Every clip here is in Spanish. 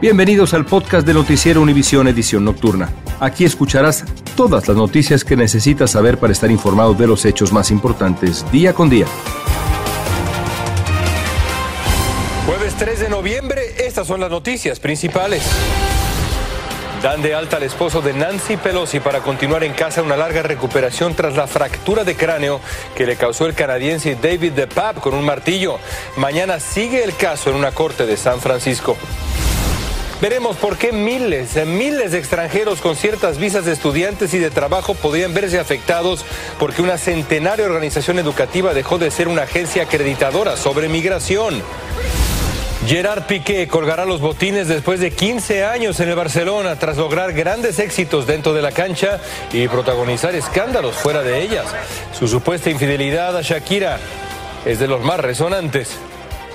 Bienvenidos al podcast de Noticiero Univisión Edición Nocturna. Aquí escucharás todas las noticias que necesitas saber para estar informado de los hechos más importantes día con día. Jueves 3 de noviembre, estas son las noticias principales. Dan de alta al esposo de Nancy Pelosi para continuar en casa una larga recuperación tras la fractura de cráneo que le causó el canadiense David DePape con un martillo. Mañana sigue el caso en una corte de San Francisco. Veremos por qué miles, miles de extranjeros con ciertas visas de estudiantes y de trabajo podrían verse afectados porque una centenaria organización educativa dejó de ser una agencia acreditadora sobre migración. Gerard Piqué colgará los botines después de 15 años en el Barcelona tras lograr grandes éxitos dentro de la cancha y protagonizar escándalos fuera de ellas. Su supuesta infidelidad a Shakira es de los más resonantes.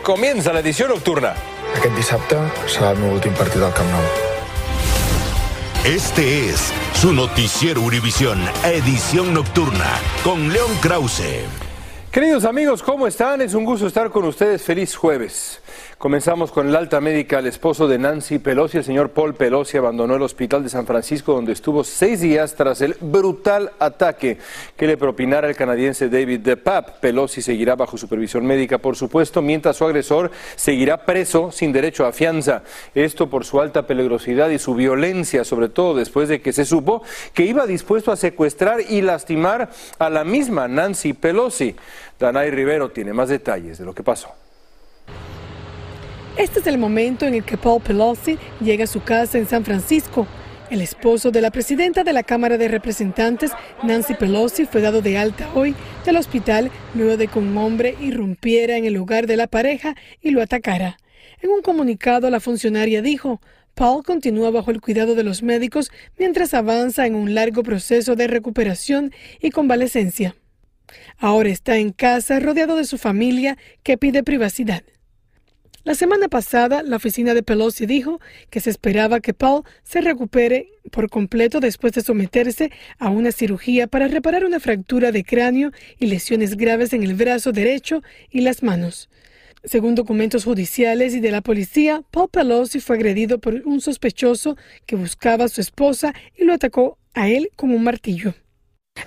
Comienza la edición nocturna. Aquest dissabte serà el meu últim partit al Camp Nou. Este es su noticiero Univisión, edición nocturna, con León Krause. Queridos amigos, ¿cómo están? Es un gusto estar con ustedes. Feliz jueves. Comenzamos con el alta médica. El esposo de Nancy Pelosi, el señor Paul Pelosi, abandonó el hospital de San Francisco donde estuvo seis días tras el brutal ataque que le propinara el canadiense David DePape. Pelosi seguirá bajo supervisión médica, por supuesto, mientras su agresor seguirá preso sin derecho a fianza. Esto por su alta peligrosidad y su violencia, sobre todo después de que se supo que iba dispuesto a secuestrar y lastimar a la misma Nancy Pelosi. Danay Rivero tiene más detalles de lo que pasó. Este es el momento en el que Paul Pelosi llega a su casa en San Francisco. El esposo de la presidenta de la Cámara de Representantes, Nancy Pelosi, fue dado de alta hoy del hospital luego de que un hombre irrumpiera en el lugar de la pareja y lo atacara. En un comunicado, la funcionaria dijo, Paul continúa bajo el cuidado de los médicos mientras avanza en un largo proceso de recuperación y convalecencia. Ahora está en casa rodeado de su familia que pide privacidad. La semana pasada, la oficina de Pelosi dijo que se esperaba que Paul se recupere por completo después de someterse a una cirugía para reparar una fractura de cráneo y lesiones graves en el brazo derecho y las manos. Según documentos judiciales y de la policía, Paul Pelosi fue agredido por un sospechoso que buscaba a su esposa y lo atacó a él con un martillo.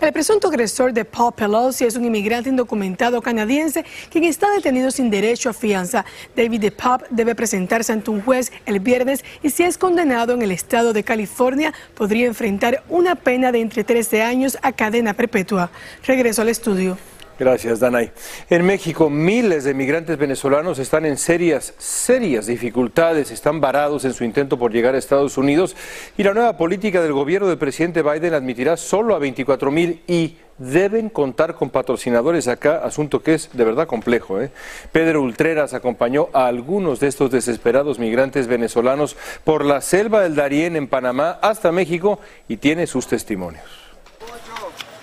El presunto agresor de Paul Pelosi es un inmigrante indocumentado canadiense quien está detenido sin derecho a fianza. David DePape debe presentarse ante un juez el viernes y si es condenado en el estado de California podría enfrentar una pena de entre 13 años a cadena perpetua. Regreso al estudio. Gracias, Danay. En México, miles de migrantes venezolanos están en serias, serias dificultades, están varados en su intento por llegar a Estados Unidos y la nueva política del gobierno del presidente Biden admitirá solo a 24 mil y deben contar con patrocinadores acá, asunto que es de verdad complejo. ¿eh? Pedro Ultreras acompañó a algunos de estos desesperados migrantes venezolanos por la selva del Darién en Panamá hasta México y tiene sus testimonios.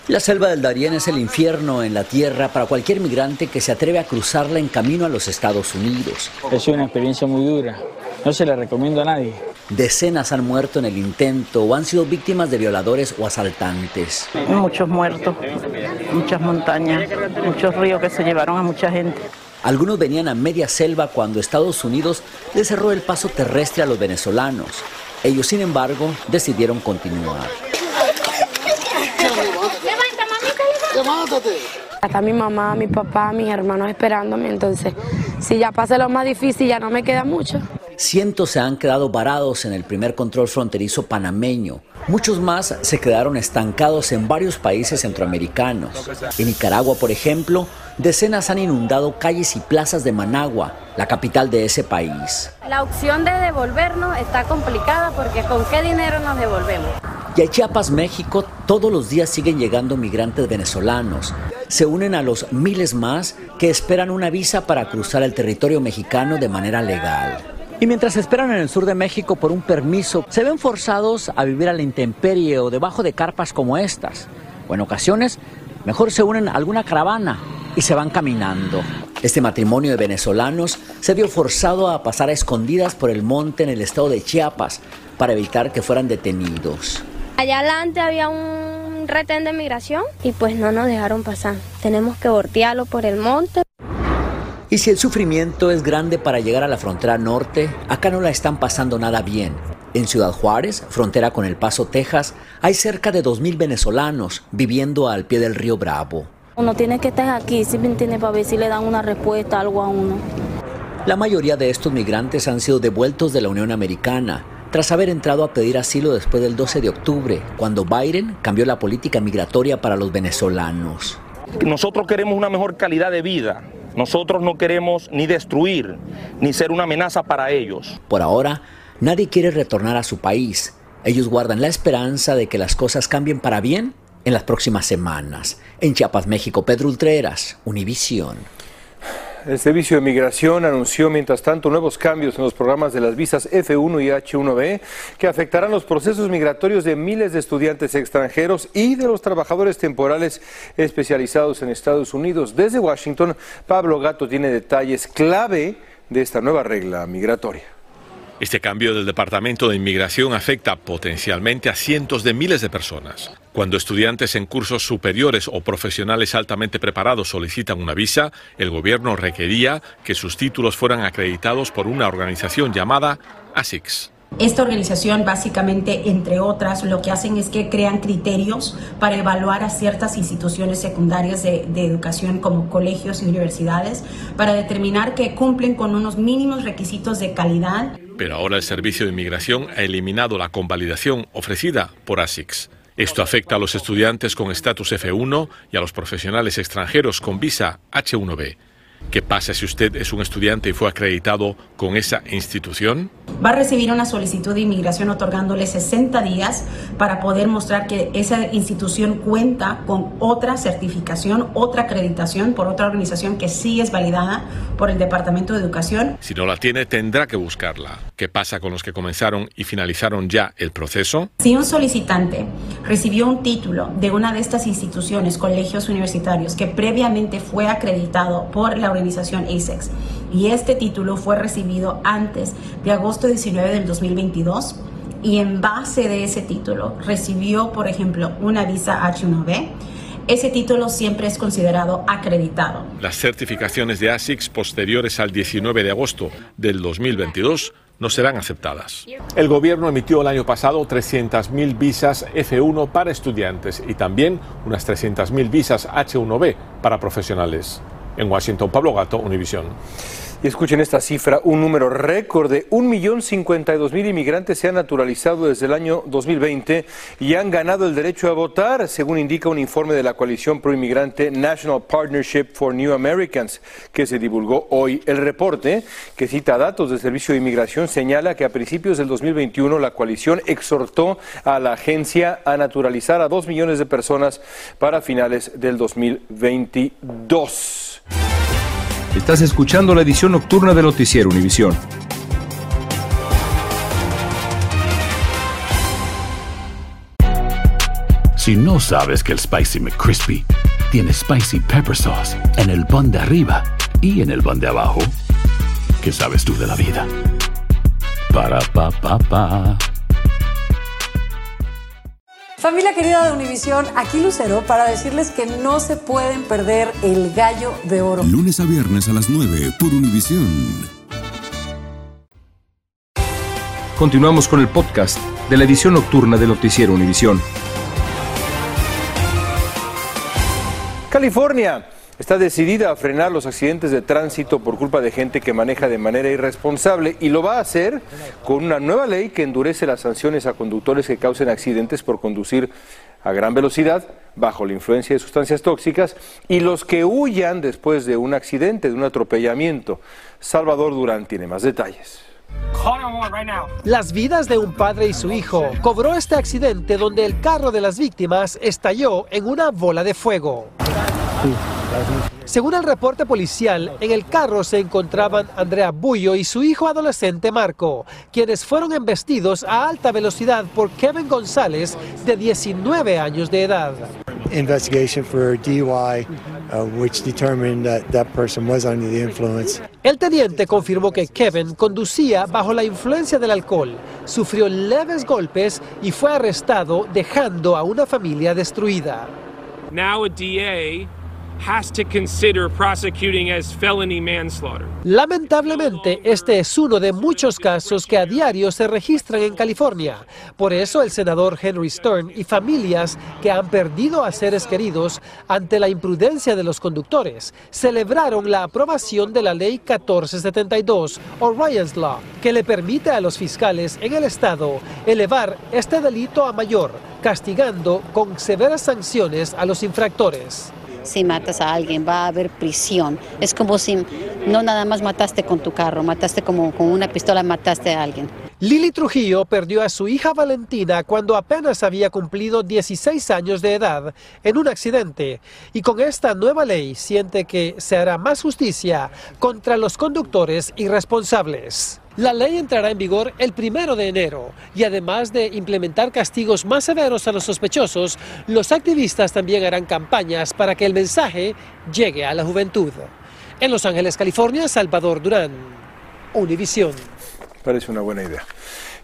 La selva del Darién es el infierno en la tierra para cualquier migrante que se atreve a cruzarla en camino a los Estados Unidos. Es una experiencia muy dura. No se la recomiendo a nadie. Decenas han muerto en el intento o han sido víctimas de violadores o asaltantes. Muchos muertos, muchas montañas, muchos ríos que se llevaron a mucha gente. Algunos venían a media selva cuando Estados Unidos les cerró el paso terrestre a los venezolanos. Ellos, sin embargo, decidieron continuar. Está mi mamá, mi papá, mis hermanos esperándome, entonces si ya pasa lo más difícil ya no me queda mucho. Cientos se han quedado varados en el primer control fronterizo panameño. Muchos más se quedaron estancados en varios países centroamericanos. En Nicaragua, por ejemplo, decenas han inundado calles y plazas de Managua, la capital de ese país. La opción de devolvernos está complicada porque ¿con qué dinero nos devolvemos? Y a Chiapas, México, todos los días siguen llegando migrantes venezolanos. Se unen a los miles más que esperan una visa para cruzar el territorio mexicano de manera legal. Y mientras esperan en el sur de México por un permiso, se ven forzados a vivir a la intemperie o debajo de carpas como estas. O en ocasiones, mejor se unen a alguna caravana y se van caminando. Este matrimonio de venezolanos se vio forzado a pasar a escondidas por el monte en el estado de Chiapas para evitar que fueran detenidos. Allá adelante había un retén de migración y pues no nos dejaron pasar. Tenemos que voltearlo por el monte. Y si el sufrimiento es grande para llegar a la frontera norte, acá no la están pasando nada bien. En Ciudad Juárez, frontera con El Paso, Texas, hay cerca de 2.000 venezolanos viviendo al pie del río Bravo. Uno tiene que estar aquí, si me entiende, para ver si le dan una respuesta, algo a uno. La mayoría de estos migrantes han sido devueltos de la Unión Americana, tras haber entrado a pedir asilo después del 12 de octubre, cuando Biden cambió la política migratoria para los venezolanos. Nosotros queremos una mejor calidad de vida. Nosotros no queremos ni destruir, ni ser una amenaza para ellos. Por ahora, nadie quiere retornar a su país. Ellos guardan la esperanza de que las cosas cambien para bien en las próximas semanas. En Chiapas, México, Pedro Ultreras, Univisión. El Servicio de Migración anunció, mientras tanto, nuevos cambios en los programas de las visas F1 y H1B que afectarán los procesos migratorios de miles de estudiantes extranjeros y de los trabajadores temporales especializados en Estados Unidos. Desde Washington, Pablo Gato tiene detalles clave de esta nueva regla migratoria. Este cambio del Departamento de Inmigración afecta potencialmente a cientos de miles de personas. Cuando estudiantes en cursos superiores o profesionales altamente preparados solicitan una visa, el gobierno requería que sus títulos fueran acreditados por una organización llamada ASICS. Esta organización básicamente, entre otras, lo que hacen es que crean criterios para evaluar a ciertas instituciones secundarias de, de, educación como colegios y universidades para determinar que cumplen con unos mínimos requisitos de calidad. Pero ahora el Servicio de Inmigración ha eliminado la convalidación ofrecida por ASICS. Esto afecta a los estudiantes con estatus F1 y a los profesionales extranjeros con visa H1B. ¿Qué pasa si usted es un estudiante y fue acreditado con esa institución? Va a recibir una solicitud de inmigración otorgándole 60 días para poder mostrar que esa institución cuenta con otra certificación, otra acreditación por otra organización que sí es validada por el Departamento de Educación. Si no la tiene, tendrá que buscarla. ¿Qué pasa con los que comenzaron y finalizaron ya el proceso? Si un solicitante recibió un título de una de estas instituciones, colegios universitarios, que previamente fue acreditado por la organización ASEX y este título fue recibido antes de agosto 19 del 2022 y en base de ese título recibió, por ejemplo, una visa H1B, ese título siempre es considerado acreditado. Las certificaciones de ASICS posteriores al 19 de agosto del 2022 no serán aceptadas. El gobierno emitió el año pasado 300.000 visas F1 para estudiantes y también unas 300.000 visas H1B para profesionales. En Washington, Pablo Gato, Univisión. Y escuchen esta cifra, un número récord de 1.052.000 inmigrantes se han naturalizado desde el año 2020 y han ganado el derecho a votar, según indica un informe de la coalición proinmigrante National Partnership for New Americans, que se divulgó hoy. El reporte, que cita datos del Servicio de Inmigración, señala que a principios del 2021 la coalición exhortó a la agencia a naturalizar a dos millones de personas para finales del 2022. Estás escuchando la edición nocturna de Noticiero Univisión. Si no sabes que el Spicy McCrispy tiene Spicy Pepper Sauce en el pan de arriba y en el pan de abajo, ¿qué sabes tú de la vida? Para, pa, pa, pa. Familia querida de Univisión, aquí Lucero para decirles que no se pueden perder el gallo de oro. Lunes a viernes a las 9 por Univisión. Continuamos con el podcast de la edición nocturna de Noticiero Univisión. California está decidida a frenar los accidentes de tránsito por culpa de gente que maneja de manera irresponsable y lo va a hacer con una nueva ley que endurece las sanciones a conductores que causen accidentes por conducir a gran velocidad bajo la influencia de sustancias tóxicas y los que huyan después de un accidente, de un atropellamiento. Salvador Durán tiene más detalles. Las vidas de un padre y su hijo cobró este accidente donde el carro de las víctimas estalló en una bola de fuego. Según el reporte policial, en el carro se encontraban Andrea Bullo y su hijo adolescente Marco, quienes fueron embestidos a alta velocidad por Kevin González, de 19 años de edad. Investigation for DUI, which determined that that person was under the influence. El teniente confirmó que Kevin conducía bajo la influencia del alcohol, sufrió leves golpes y fue arrestado dejando a una familia destruida. Now a DA has to consider prosecuting as felony manslaughter. Lamentablemente, este es uno de muchos casos que a diario se registran en California. Por eso el senador Henry Stern y familias que han perdido a seres queridos ante la imprudencia de los conductores celebraron la aprobación de la ley 1472 o Ryan's Law, que le permite a los fiscales en el estado elevar este delito a mayor, castigando con severas sanciones a los infractores si matas a alguien, va a haber prisión. Es como si no nada más mataste con tu carro, mataste como con una pistola, mataste a alguien. Lili Trujillo perdió a su hija Valentina cuando apenas había cumplido 16 años de edad en un accidente y con esta nueva ley siente que se hará más justicia contra los conductores irresponsables. La ley entrará en vigor el primero de enero y además de implementar castigos más severos a los sospechosos, los activistas también harán campañas para que el mensaje llegue a la juventud. En Los Ángeles, California, Salvador Durán, Univisión. Parece una buena idea.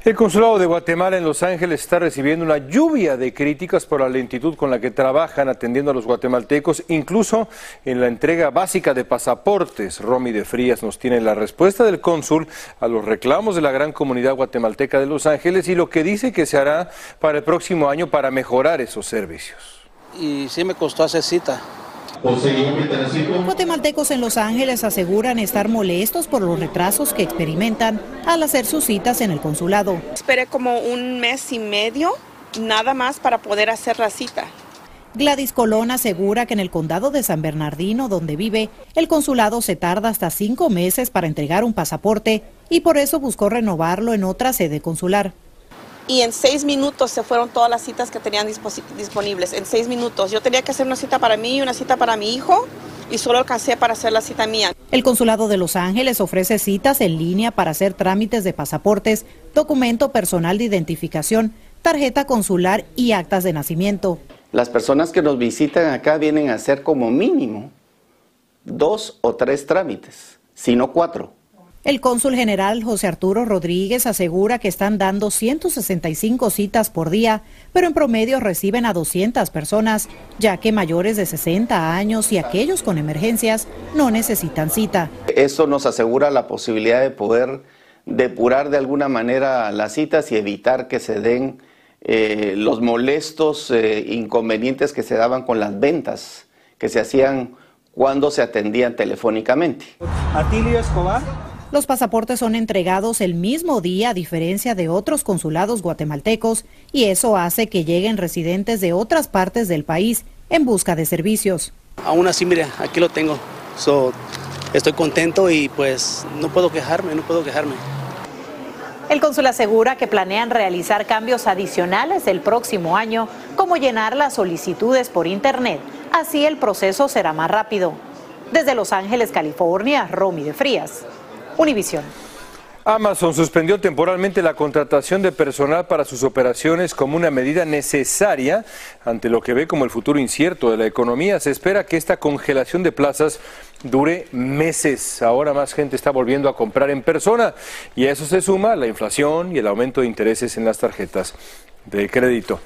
El Consulado de Guatemala en Los Ángeles está recibiendo una lluvia de críticas por la lentitud con la que trabajan atendiendo a los guatemaltecos, incluso en la entrega básica de pasaportes. Romy de Frías nos tiene la respuesta del cónsul a los reclamos de la gran comunidad guatemalteca de Los Ángeles y lo que dice que se hará para el próximo año para mejorar esos servicios. Y sí me costó hacer cita. Guatemaltecos en Los Ángeles aseguran estar molestos por los retrasos que experimentan al hacer sus citas en el consulado. Esperé como un mes y medio nada más para poder hacer la cita. Gladys Colón asegura que en el condado de San Bernardino, donde vive, el consulado se tarda hasta cinco meses para entregar un pasaporte y por eso buscó renovarlo en otra sede consular y en seis minutos se fueron todas las citas que tenían disponibles. En seis minutos. Yo tenía que hacer una cita para mí y una cita para mi hijo y solo alcancé para hacer la cita mía. El Consulado de Los Ángeles ofrece citas en línea para hacer trámites de pasaportes, documento personal de identificación, tarjeta consular y actas de nacimiento. Las personas que nos visitan acá vienen a hacer como mínimo dos o tres trámites, si no cuatro. El cónsul general José Arturo Rodríguez asegura que están dando 165 citas por día, pero en promedio reciben a 200 personas, ya que mayores de 60 años y aquellos con emergencias no necesitan cita. Eso nos asegura la posibilidad de poder depurar de alguna manera las citas y evitar que se den eh, los molestos eh, inconvenientes que se daban con las ventas que se hacían cuando se atendían telefónicamente. Atilio Escobar. Los pasaportes son entregados el mismo día a diferencia de otros consulados guatemaltecos y eso hace que lleguen residentes de otras partes del país en busca de servicios. Aún así, mire, aquí lo tengo. estoy contento y pues no puedo quejarme, no puedo quejarme. El cónsul asegura que planean realizar cambios adicionales el próximo año, como llenar las solicitudes por Internet. Así el proceso será más rápido. Desde Los Ángeles, California, Romy de Frías. Univisión. Amazon suspendió temporalmente la contratación de personal para sus operaciones como una medida necesaria ante lo que ve como el futuro incierto de la economía. Se espera que esta congelación de plazas dure meses. Ahora más gente está volviendo a comprar en persona y a eso se suma la inflación y el aumento de intereses en las tarjetas de crédito.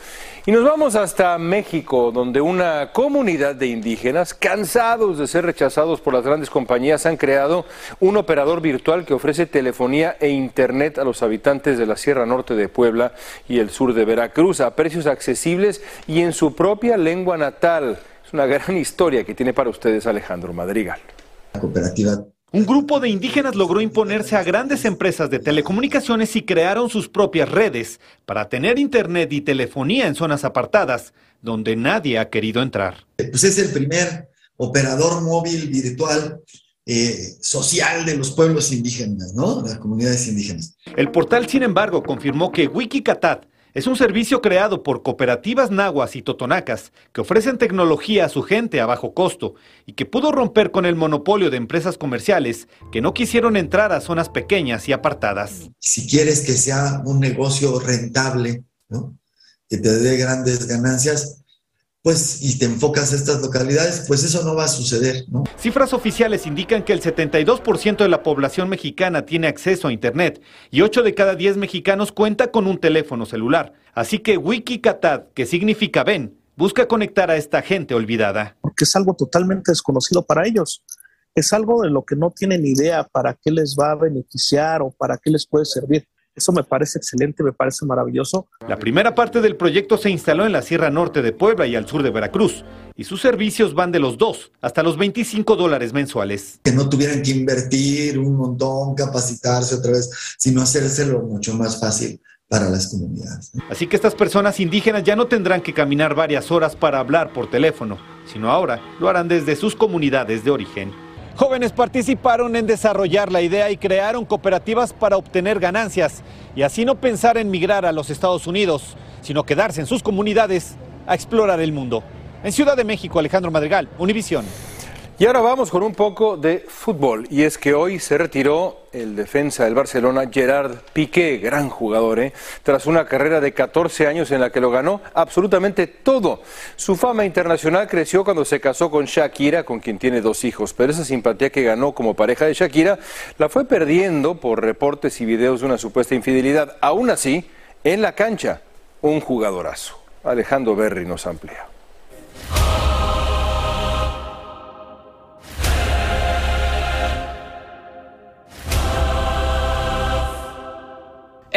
Y nos vamos hasta México, donde una comunidad de indígenas, cansados de ser rechazados por las grandes compañías, han creado un operador virtual que ofrece telefonía e internet a los habitantes de la Sierra Norte de Puebla y el sur de Veracruz a precios accesibles y en su propia lengua natal. Es una gran historia que tiene para ustedes Alejandro Madrigal. La cooperativa un grupo de indígenas logró imponerse a grandes empresas de telecomunicaciones y crearon sus propias redes para tener internet y telefonía en zonas apartadas donde nadie ha querido entrar. Pues es el primer operador móvil virtual eh, social de los pueblos indígenas, ¿no? De las comunidades indígenas. El portal, sin embargo, confirmó que Wikicatat es un servicio creado por cooperativas nahuas y totonacas que ofrecen tecnología a su gente a bajo costo y que pudo romper con el monopolio de empresas comerciales que no quisieron entrar a zonas pequeñas y apartadas. Si quieres que sea un negocio rentable, que te dé grandes ganancias, pues y te enfocas a estas localidades, pues eso no va a suceder. ¿no? Cifras oficiales indican que el 72% de la población mexicana tiene acceso a Internet y 8 de cada 10 mexicanos cuenta con un teléfono celular. Así que Wikicatat, que significa ven, busca conectar a esta gente olvidada. Porque es algo totalmente desconocido para ellos. Es algo de lo que no tienen idea para qué les va a beneficiar o para qué les puede servir. Eso me parece excelente, me parece maravilloso. La primera parte del proyecto se instaló en la Sierra Norte de Puebla y al sur de Veracruz, y sus servicios van de los 2 hasta los 25 dólares mensuales. Que no tuvieran que invertir un montón, capacitarse otra vez, sino hacérselo mucho más fácil para las comunidades. Así que estas personas indígenas ya no tendrán que caminar varias horas para hablar por teléfono, sino ahora lo harán desde sus comunidades de origen. Jóvenes participaron en desarrollar la idea y crearon cooperativas para obtener ganancias y así no pensar en migrar a los Estados Unidos, sino quedarse en sus comunidades a explorar el mundo. En Ciudad de México, Alejandro Madrigal, Univisión. Y ahora vamos con un poco de fútbol. Y es que hoy se retiró el defensa del Barcelona, Gerard Piqué, gran jugador, ¿eh? tras una carrera de 14 años en la que lo ganó absolutamente todo. Su fama internacional creció cuando se casó con Shakira, con quien tiene dos hijos, pero esa simpatía que ganó como pareja de Shakira la fue perdiendo por reportes y videos de una supuesta infidelidad. Aún así, en la cancha, un jugadorazo. Alejandro Berry nos amplía.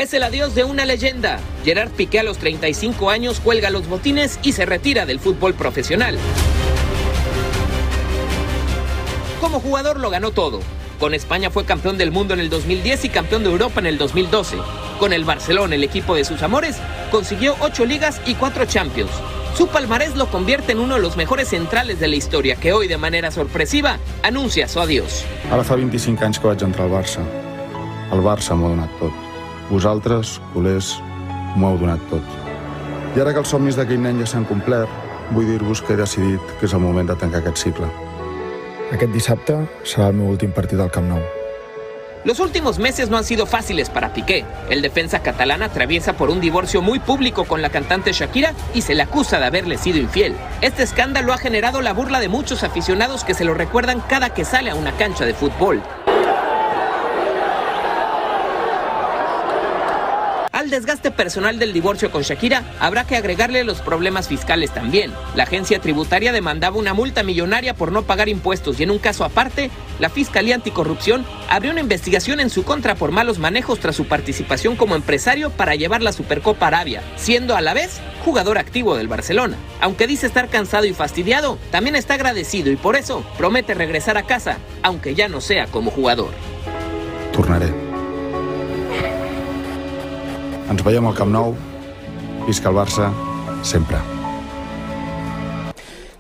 Es el adiós de una leyenda. Gerard Piqué a los 35 años cuelga los botines y se retira del fútbol profesional. Como jugador lo ganó todo. Con España fue campeón del mundo en el 2010 y campeón de Europa en el 2012. Con el Barcelona, el equipo de sus amores, consiguió 8 ligas y 4 Champions. Su palmarés lo convierte en uno de los mejores centrales de la historia que hoy de manera sorpresiva anuncia su adiós. Ara fa 25 anys que entrar al Barça. El Barça m'ho ha. Vosaltres, culers, m'ho heu donat tot. I ara que els somnis d'aquell nen ja s'han complert, vull dir-vos que he decidit que és el moment de tancar aquest cicle. Aquest dissabte serà el meu últim partit al Camp Nou. Los últimos meses no han sido fáciles para Piqué. El defensa catalán atraviesa por un divorcio muy público con la cantante Shakira y se le acusa de haberle sido infiel. Este escándalo ha generado la burla de muchos aficionados que se lo recuerdan cada que sale a una cancha de fútbol. Desgaste personal del divorcio con Shakira, habrá que agregarle los problemas fiscales también. La agencia tributaria demandaba una multa millonaria por no pagar impuestos y en un caso aparte, la Fiscalía Anticorrupción abrió una investigación en su contra por malos manejos tras su participación como empresario para llevar la Supercopa Arabia, siendo a la vez jugador activo del Barcelona. Aunque dice estar cansado y fastidiado, también está agradecido y por eso promete regresar a casa, aunque ya no sea como jugador. Tornaré. Ens veiem al Camp Nou. Visca el Barça, sempre.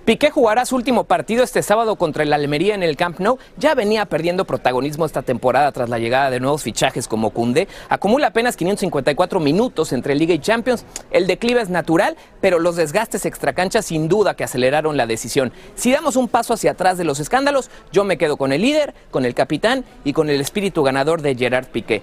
Piqué jugará su último partido este sábado contra el Almería en el Camp Nou. Ya venía perdiendo protagonismo esta temporada tras la llegada de nuevos fichajes como Cundé. Acumula apenas 554 minutos entre Liga y Champions. El declive es natural, pero los desgastes extracancha sin duda que aceleraron la decisión. Si damos un paso hacia atrás de los escándalos, yo me quedo con el líder, con el capitán y con el espíritu ganador de Gerard Piqué.